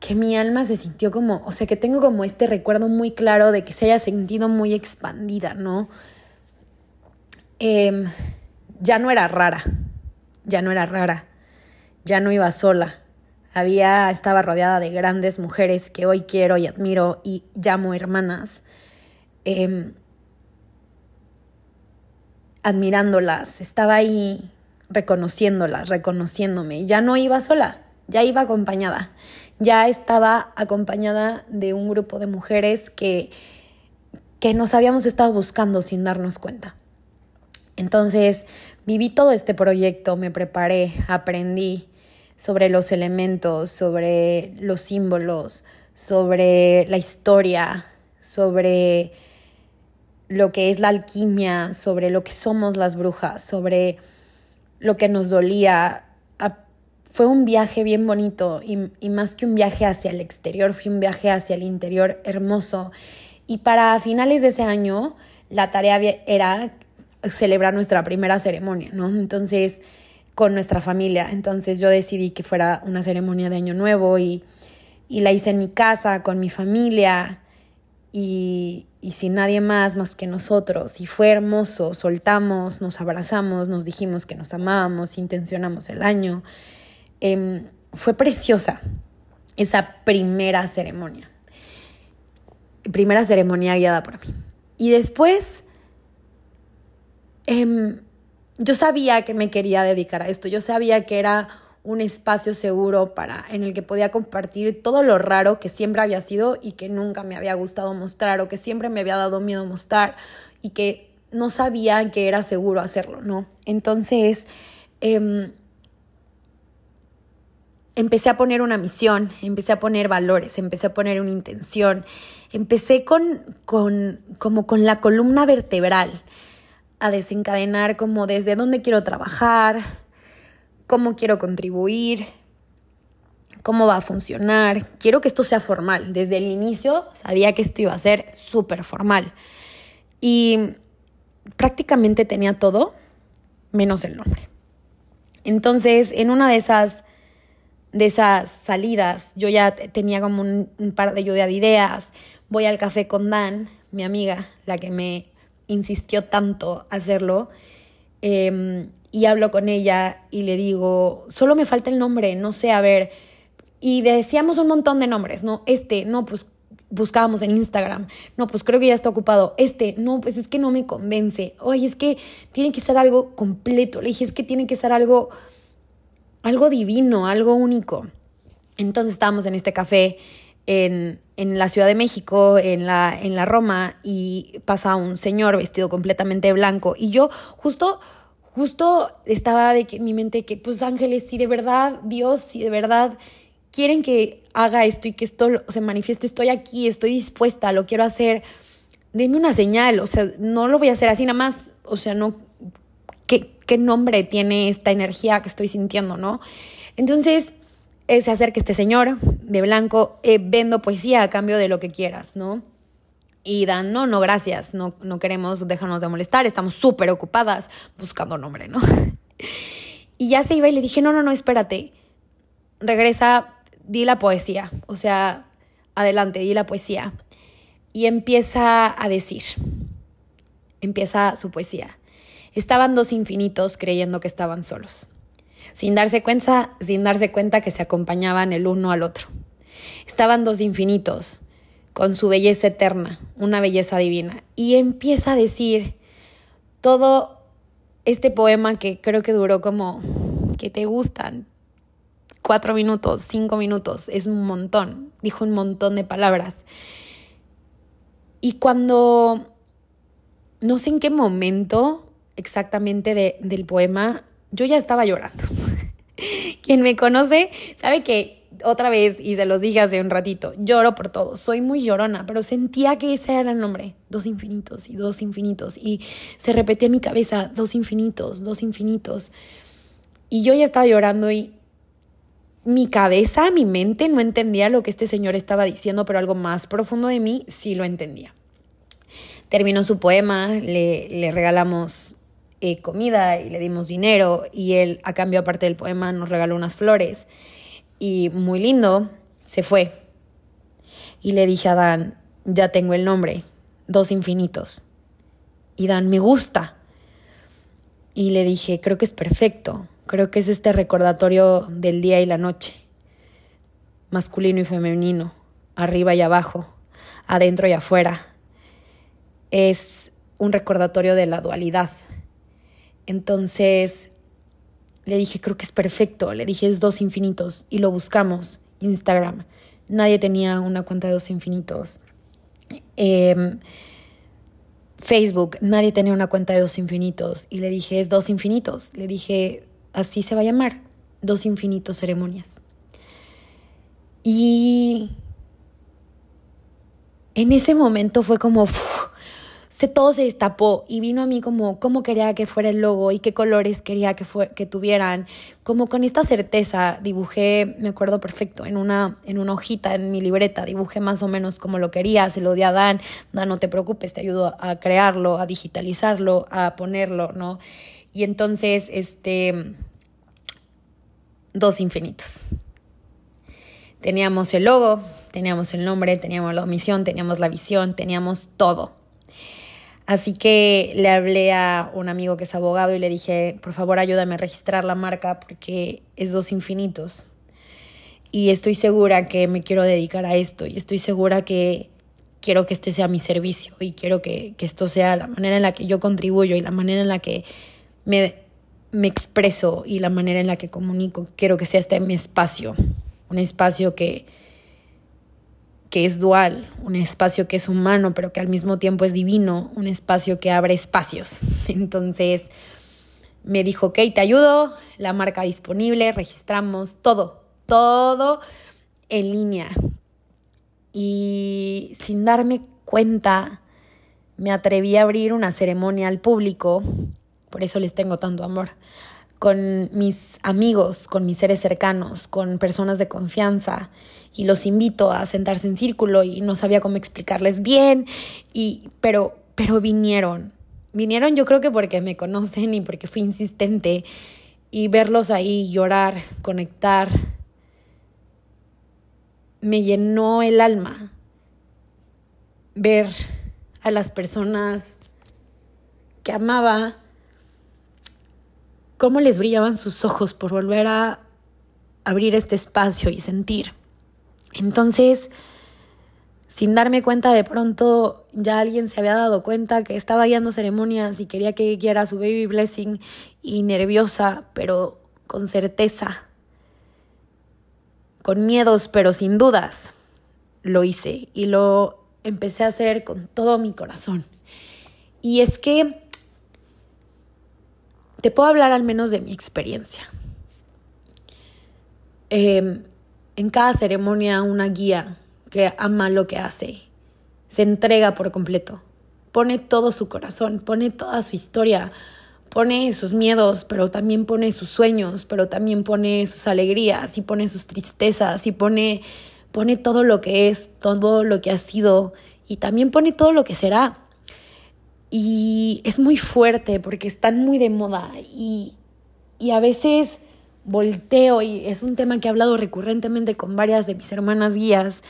que mi alma se sintió como, o sea, que tengo como este recuerdo muy claro de que se haya sentido muy expandida, ¿no? Em, ya no era rara, ya no era rara, ya no iba sola. Había, estaba rodeada de grandes mujeres que hoy quiero y admiro y llamo hermanas. Eh, admirándolas, estaba ahí reconociéndolas, reconociéndome. Ya no iba sola, ya iba acompañada. Ya estaba acompañada de un grupo de mujeres que, que nos habíamos estado buscando sin darnos cuenta. Entonces, viví todo este proyecto, me preparé, aprendí sobre los elementos, sobre los símbolos, sobre la historia, sobre lo que es la alquimia, sobre lo que somos las brujas, sobre lo que nos dolía. Fue un viaje bien bonito y, y, más que un viaje hacia el exterior, fue un viaje hacia el interior hermoso. Y para finales de ese año, la tarea era celebrar nuestra primera ceremonia, ¿no? Entonces, con nuestra familia. Entonces yo decidí que fuera una ceremonia de Año Nuevo y, y la hice en mi casa, con mi familia y, y sin nadie más más que nosotros. Y fue hermoso, soltamos, nos abrazamos, nos dijimos que nos amábamos, intencionamos el año. Em, fue preciosa esa primera ceremonia. Primera ceremonia guiada por mí. Y después, em, yo sabía que me quería dedicar a esto, yo sabía que era un espacio seguro para en el que podía compartir todo lo raro que siempre había sido y que nunca me había gustado mostrar o que siempre me había dado miedo mostrar y que no sabía que era seguro hacerlo, ¿no? Entonces, em, empecé a poner una misión, empecé a poner valores, empecé a poner una intención, empecé con, con, como con la columna vertebral a desencadenar como desde dónde quiero trabajar, cómo quiero contribuir, cómo va a funcionar. Quiero que esto sea formal. Desde el inicio sabía que esto iba a ser súper formal. Y prácticamente tenía todo menos el nombre. Entonces, en una de esas, de esas salidas, yo ya tenía como un, par de lluvia de ideas. Voy al café con Dan, mi amiga, la que me insistió tanto hacerlo. Em, y hablo con ella y le digo, solo me falta el nombre, no sé, a ver. Y decíamos un montón de nombres, ¿no? Este, no, pues buscábamos en Instagram, no, pues creo que ya está ocupado. Este, no, pues es que no me convence. Oye, es que tiene que ser algo completo. Le dije, es que tiene que ser algo, algo divino, algo único. Entonces estábamos en este café en, en, la Ciudad de México, en la, en la Roma, y pasa un señor vestido completamente blanco. Y yo justo justo estaba de que en mi mente que, pues ángeles, si de verdad Dios, si de verdad quieren que haga esto y que esto se manifieste, estoy aquí, estoy dispuesta, lo quiero hacer, denme una señal, o sea, no lo voy a hacer así nada más, o sea, no, ¿qué, qué nombre tiene esta energía que estoy sintiendo, no? Entonces, eh, se acerca este señor de blanco, eh, vendo poesía a cambio de lo que quieras, ¿no? Y Dan, no, no, gracias, no, no queremos dejarnos de molestar, estamos súper ocupadas buscando nombre, ¿no? [laughs] y ya se iba y le dije, no, no, no, espérate, regresa, di la poesía, o sea, adelante, di la poesía. Y empieza a decir, empieza su poesía. Estaban dos infinitos creyendo que estaban solos, sin darse cuenta, sin darse cuenta que se acompañaban el uno al otro. Estaban dos infinitos con su belleza eterna, una belleza divina. Y empieza a decir todo este poema que creo que duró como que te gustan cuatro minutos, cinco minutos, es un montón, dijo un montón de palabras. Y cuando, no sé en qué momento exactamente del poema, yo ya estaba llorando. [laughs] Quien me conoce sabe que otra vez, y se los dije hace un ratito, lloro por todo, soy muy llorona, pero sentía que ese era el nombre, dos infinitos y dos infinitos, y se repetía en mi cabeza, dos infinitos, dos infinitos. Y yo ya estaba llorando y mi cabeza, mi mente no entendía lo que este señor estaba diciendo, pero algo más profundo de mí sí lo entendía. Terminó su poema, le, le regalamos eh, comida y le dimos dinero y él a cambio aparte del poema nos regaló unas flores y muy lindo, se fue. Y le dije a Dan, ya tengo el nombre, dos infinitos. Y Dan, me gusta. Y le dije, creo que es perfecto, creo que es este recordatorio del día y la noche, masculino y femenino, arriba y abajo, adentro y afuera. Es un recordatorio de la dualidad. Entonces, le dije, creo que es perfecto. Le dije, es dos infinitos. Y lo buscamos. Instagram. Nadie tenía una cuenta de dos infinitos. Em, Facebook, nadie tenía una cuenta de dos infinitos. Y le dije, es dos infinitos. Le dije, así se va a llamar. Dos infinitos ceremonias. Y en ese momento fue como se, todo se destapó y vino a mí como cómo quería que fuera el logo y qué colores quería que, que tuvieran. Como con esta certeza dibujé, me acuerdo perfecto, en una, en una hojita en mi libreta, dibujé más o menos como lo quería, se lo di a Dan, Dan, no te preocupes, te ayudo a crearlo, a digitalizarlo, a ponerlo, ¿no? Y entonces, este, dos infinitos. Teníamos el logo, teníamos el nombre, teníamos la misión, teníamos la visión, teníamos todo. Así que le hablé a un amigo que es abogado y le dije, por favor ayúdame a registrar la marca porque es dos infinitos. Y estoy segura que me quiero dedicar a esto y estoy segura que quiero que este sea mi servicio y quiero que, que esto sea la manera en la que yo contribuyo y la manera en la que me, me expreso y la manera en la que comunico. Quiero que sea este mi espacio, un espacio que, que es dual, un espacio que es humano, pero que al mismo tiempo es divino, un espacio que abre espacios. [laughs] Entonces me dijo, ok, te ayudo, la marca disponible, registramos todo, todo en línea. Y sin darme cuenta, me atreví a abrir una ceremonia al público, por eso les tengo tanto amor, con mis amigos, con mis seres cercanos, con personas de confianza y los invito a sentarse en círculo y no sabía cómo explicarles bien y pero pero vinieron. Vinieron yo creo que porque me conocen y porque fui insistente y verlos ahí llorar, conectar me llenó el alma ver a las personas que amaba cómo les brillaban sus ojos por volver a abrir este espacio y sentir. Entonces, sin darme cuenta, de pronto ya alguien se había dado cuenta que estaba guiando ceremonias y quería que guiara su baby blessing y nerviosa, pero con certeza, con miedos, pero sin dudas, lo hice y lo empecé a hacer con todo mi corazón. Y es que te puedo hablar al menos de mi experiencia. Em, en cada ceremonia una guía que ama lo que hace, se entrega por completo, pone todo su corazón, pone toda su historia, pone sus miedos, pero también pone sus sueños, pero también pone sus alegrías y pone sus tristezas y pone, pone todo lo que es, todo lo que ha sido y también pone todo lo que será. Y es muy fuerte porque están muy de moda y, y a veces volteo y es un tema que he hablado recurrentemente con varias de mis hermanas guías.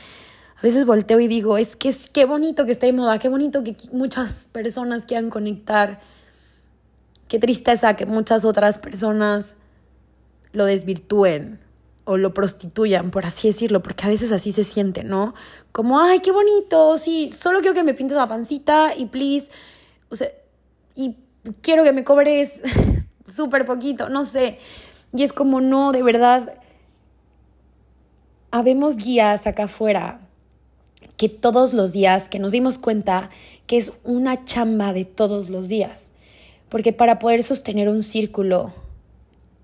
A veces volteo y digo, es que es qué bonito que esté de moda, qué bonito que muchas personas quieran conectar. Qué tristeza que muchas otras personas lo desvirtúen o lo prostituyan, por así decirlo, porque a veces así se siente, ¿no? Como, ay, qué bonito, sí, solo quiero que me pintes la pancita y please, o sea, y quiero que me cobres [laughs] súper poquito, no sé. Y es como, no, de verdad, habemos guías acá afuera que todos los días, que nos dimos cuenta que es una chamba de todos los días. Porque para poder sostener un círculo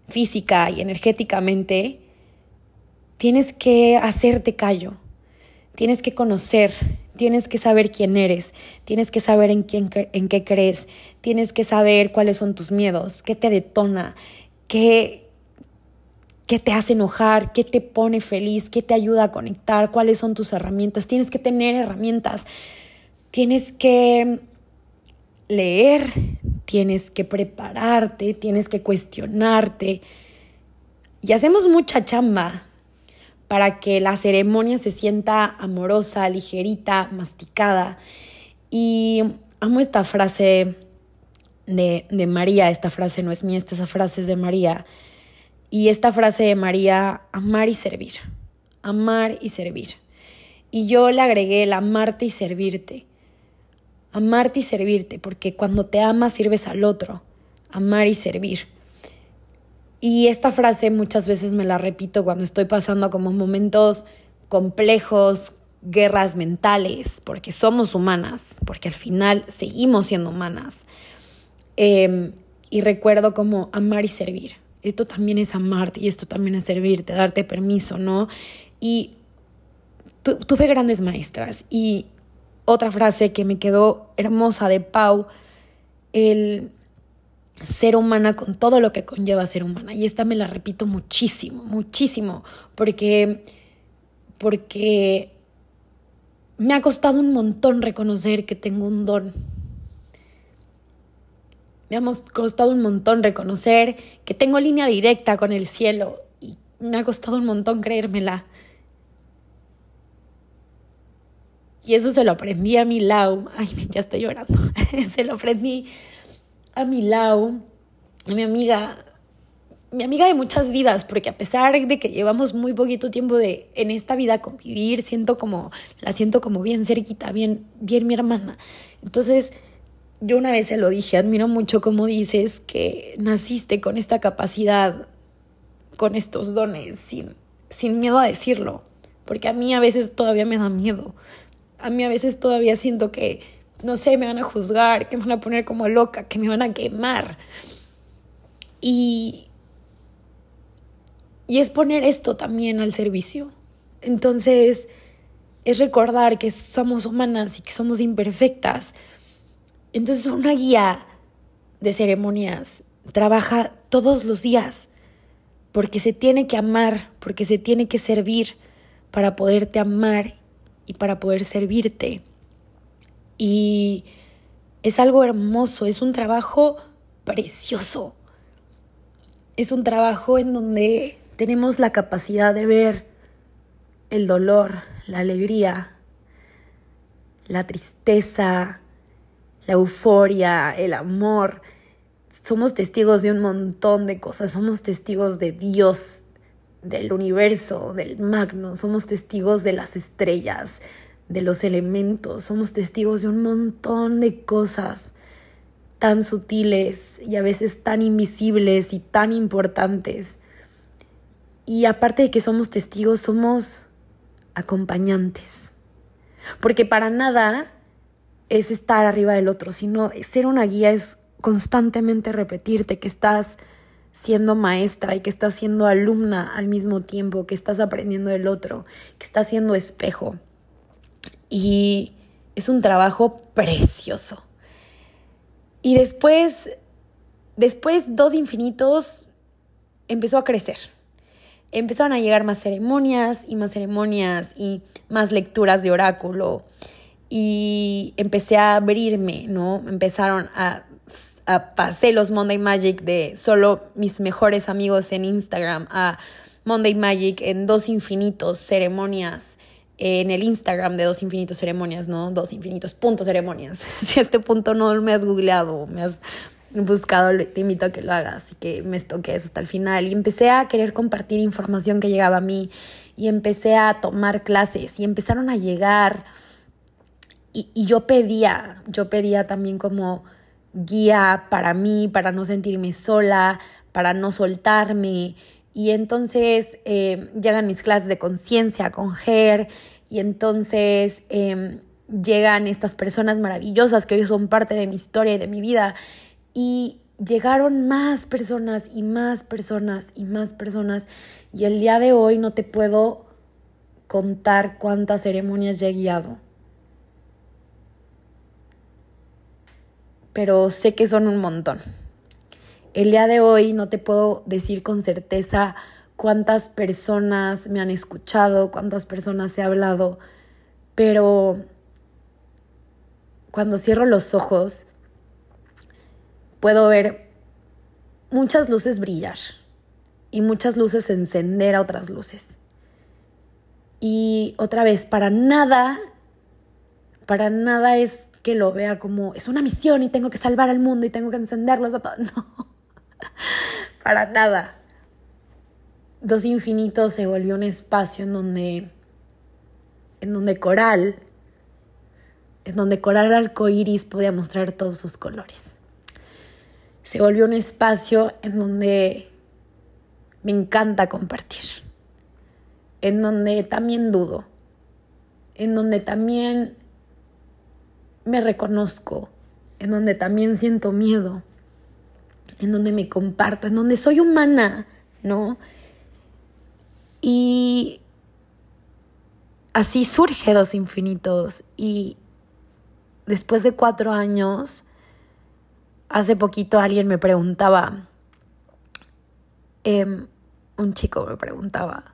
física y energéticamente, tienes que hacerte callo, tienes que conocer, tienes que saber quién eres, tienes que saber en, quién, en qué crees, tienes que saber cuáles son tus miedos, qué te detona, qué, qué te hace enojar, qué te pone feliz, qué te ayuda a conectar, cuáles son tus herramientas. Tienes que tener herramientas, tienes que leer, tienes que prepararte, tienes que cuestionarte. Y hacemos mucha chamba para que la ceremonia se sienta amorosa, ligerita, masticada. Y amo esta frase de, de María, esta frase no es mía, esta frase es de María. Y esta frase de María, amar y servir, amar y servir. Y yo le agregué el amarte y servirte. Amarte y servirte, porque cuando te amas sirves al otro. Amar y servir. Y esta frase muchas veces me la repito cuando estoy pasando como momentos complejos, guerras mentales, porque somos humanas, porque al final seguimos siendo humanas. Em, y recuerdo como amar y servir. Esto también es amarte y esto también es servirte, darte permiso, ¿no? Y tuve grandes maestras. Y otra frase que me quedó hermosa de Pau, el ser humana con todo lo que conlleva ser humana. Y esta me la repito muchísimo, muchísimo, porque, porque me ha costado un montón reconocer que tengo un don. Me ha costado un montón reconocer que tengo línea directa con el cielo y me ha costado un montón creérmela. Y eso se lo aprendí a mi Lau. Ay, [laughs] ya estoy llorando. [laughs] se lo aprendí a mi Lau, a mi amiga, mi amiga de muchas vidas, porque a pesar de que llevamos muy poquito tiempo de en esta vida convivir, siento como la siento como bien cerquita, bien bien mi hermana. Entonces, yo una vez se lo dije, admiro mucho como dices que naciste con esta capacidad, con estos dones, sin, sin miedo a decirlo, porque a mí a veces todavía me da miedo. A mí a veces todavía siento que no sé, me van a juzgar, que me van a poner como loca, que me van a quemar. Y, y es poner esto también al servicio. Entonces, es recordar que somos humanas y que somos imperfectas. Entonces, una guía de ceremonias trabaja todos los días porque se tiene que amar, porque se tiene que servir para poderte amar y para poder servirte. Y es algo hermoso, es un trabajo precioso. Es un trabajo en donde tenemos la capacidad de ver el dolor, la alegría, la tristeza, la euforia, el amor. Somos testigos de un montón de cosas, somos testigos de Dios, del universo, del magno, somos testigos de las estrellas, de los elementos, somos testigos de un montón de cosas tan sutiles y a veces tan invisibles y tan importantes. Y aparte de que somos testigos, somos acompañantes. Porque para nada es estar arriba del otro, sino ser una guía es constantemente repetirte que estás siendo maestra y que estás siendo alumna al mismo tiempo, que estás aprendiendo del otro, que estás siendo espejo y es un trabajo precioso. Y después, después Dos Infinitos empezó a crecer. Empezaron a llegar más ceremonias y más ceremonias y más lecturas de oráculo. Y empecé a abrirme, ¿no? Empezaron a, a pasé los Monday Magic de solo mis mejores amigos en Instagram a Monday Magic en dos infinitos ceremonias en el Instagram de Dos Infinitos Ceremonias, ¿no? Dos Infinitos Puntos Ceremonias. [laughs] Si a este punto no me has googleado, me has buscado, te invito a que lo hagas y que me estoques hasta el final. Y empecé a querer compartir información que llegaba a mí y empecé a tomar clases y empezaron a llegar. Y, y yo pedía, yo pedía también como guía para mí, para no sentirme sola, para no soltarme. Y entonces eh, llegan mis clases de conciencia con GER y entonces em, llegan estas personas maravillosas que hoy son parte de mi historia y de mi vida. Y llegaron más personas y más personas y más personas. Y el día de hoy no te puedo contar cuántas ceremonias ya he guiado. Pero sé que son un montón. El día de hoy no te puedo decir con certeza cuántas personas me han escuchado, cuántas personas he hablado, pero cuando cierro los ojos puedo ver muchas luces brillar y muchas luces encender a otras luces. Y otra vez, para nada, para nada es que lo vea como es una misión y tengo que salvar al mundo y tengo que encenderlos a todos. [laughs] No, para nada. Dos Infinitos se volvió un espacio en donde, en donde Coral, en donde Coral arcoíris podía mostrar todos sus colores. Se volvió un espacio en donde me encanta compartir, en donde también dudo, en donde también me reconozco, en donde también siento miedo, en donde me comparto, en donde soy humana, ¿no? Y así surge Dos Infinitos. Y después de cuatro años, hace poquito alguien me preguntaba, em, un chico me preguntaba,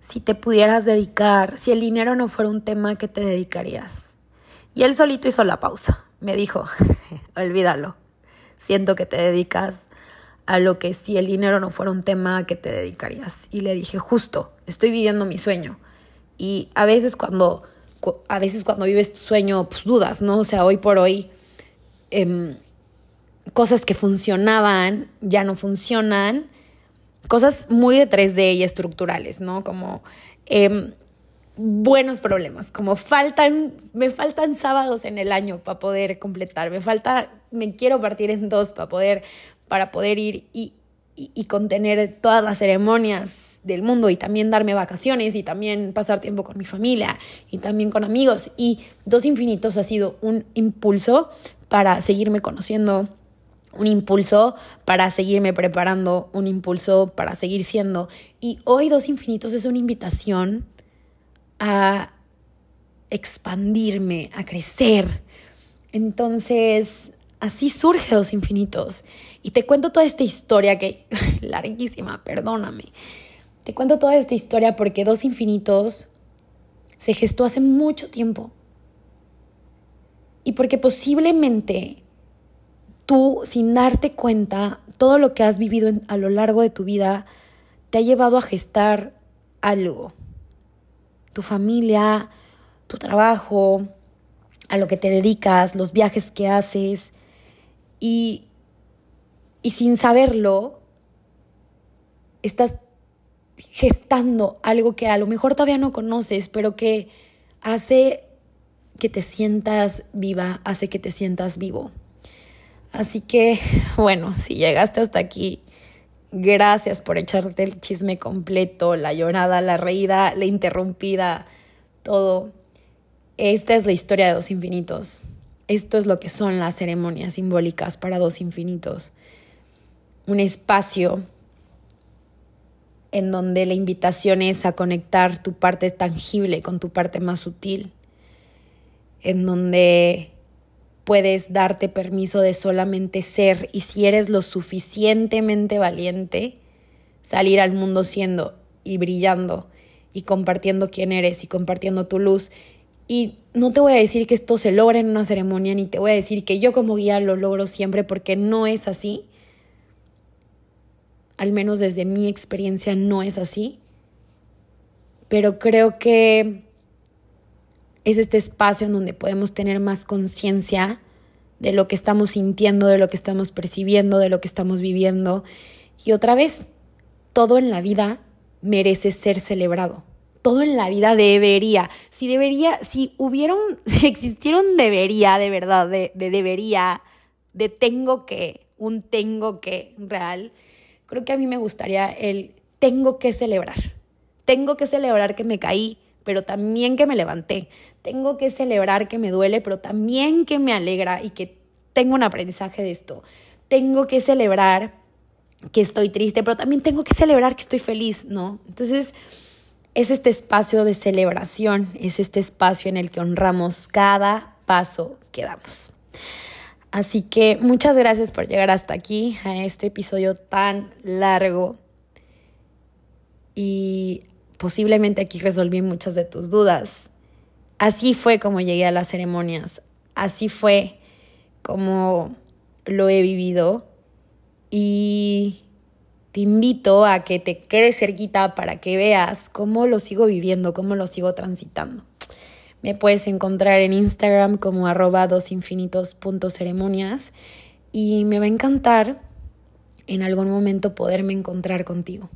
si te pudieras dedicar, si el dinero no fuera un tema, ¿qué te dedicarías? Y él solito hizo la pausa. Me dijo, [laughs] olvídalo. Siento que te dedicas a lo que si el dinero no fuera un tema, que te dedicarías? Y le dije, justo, estoy viviendo mi sueño. Y a veces cuando, a veces cuando vives tu sueño, pues dudas, ¿no? O sea, hoy por hoy, em, cosas que funcionaban ya no funcionan. Cosas muy de 3D y estructurales, ¿no? Como em, buenos problemas, como faltan, me faltan sábados en el año para poder completar, me falta, me quiero partir en dos para poder para poder ir y, y, contener todas las ceremonias del mundo y también darme vacaciones y también pasar tiempo con mi familia y también con amigos. Y Dos Infinitos ha sido un impulso para seguirme conociendo, un impulso para seguirme preparando, un impulso para seguir siendo. Y hoy Dos Infinitos es una invitación a expandirme, a crecer. Entonces, así surge Dos Infinitos. Y te cuento toda esta historia que, [laughs] larguísima, perdóname. Te cuento toda esta historia porque Dos Infinitos se gestó hace mucho tiempo. Y porque posiblemente tú, sin darte cuenta, todo lo que has vivido a lo largo de tu vida te ha llevado a gestar algo. Tu familia, tu trabajo, a lo que te dedicas, los viajes que haces, y, y sin saberlo, estás gestando algo que a lo mejor todavía no conoces, pero que hace que te sientas viva, hace que te sientas vivo. Así que, [laughs] bueno, si llegaste hasta aquí, gracias por echarte el chisme completo, la llorada, la reída, la interrumpida, todo. Esta es la historia de dos infinitos. Esto es lo que son las ceremonias simbólicas para dos infinitos. Un espacio en donde la invitación es a conectar tu parte tangible con tu parte más sutil, en donde puedes darte permiso de solamente ser y si eres lo suficientemente valiente, salir al mundo siendo y brillando y compartiendo quién eres y compartiendo tu luz Y no te voy a decir que esto se logra en una ceremonia, ni te voy a decir que yo como guía lo logro siempre, porque no es así. Al menos desde mi experiencia no es así. Pero creo que es este espacio en donde podemos tener más conciencia de lo que estamos sintiendo, de lo que estamos percibiendo, de lo que estamos viviendo. Y otra vez, todo en la vida merece ser celebrado todo en la vida debería. Si debería, si hubiera [laughs] si existiera un debería de verdad, de, de debería, de tengo que, un tengo que real, creo que a mí me gustaría el tengo que celebrar. Tengo que celebrar que me caí, pero también que me levanté. Tengo que celebrar que me duele, pero también que me alegra y que tengo un aprendizaje de esto. Tengo que celebrar que estoy triste, pero también tengo que celebrar que estoy feliz, ¿no? Entonces, es este espacio de celebración, es este espacio en el que honramos cada paso que damos. Así que muchas gracias por llegar hasta aquí, a este episodio tan largo. Y posiblemente aquí resolví muchas de tus dudas. Así fue como llegué a las ceremonias, así fue como lo he vivido. Y te invito a que te quedes cerquita para que veas cómo lo sigo viviendo, cómo lo sigo transitando. Me puedes encontrar en Instagram como arroba dosinfinitos.ceremonias y me va a encantar en algún momento poderme encontrar contigo.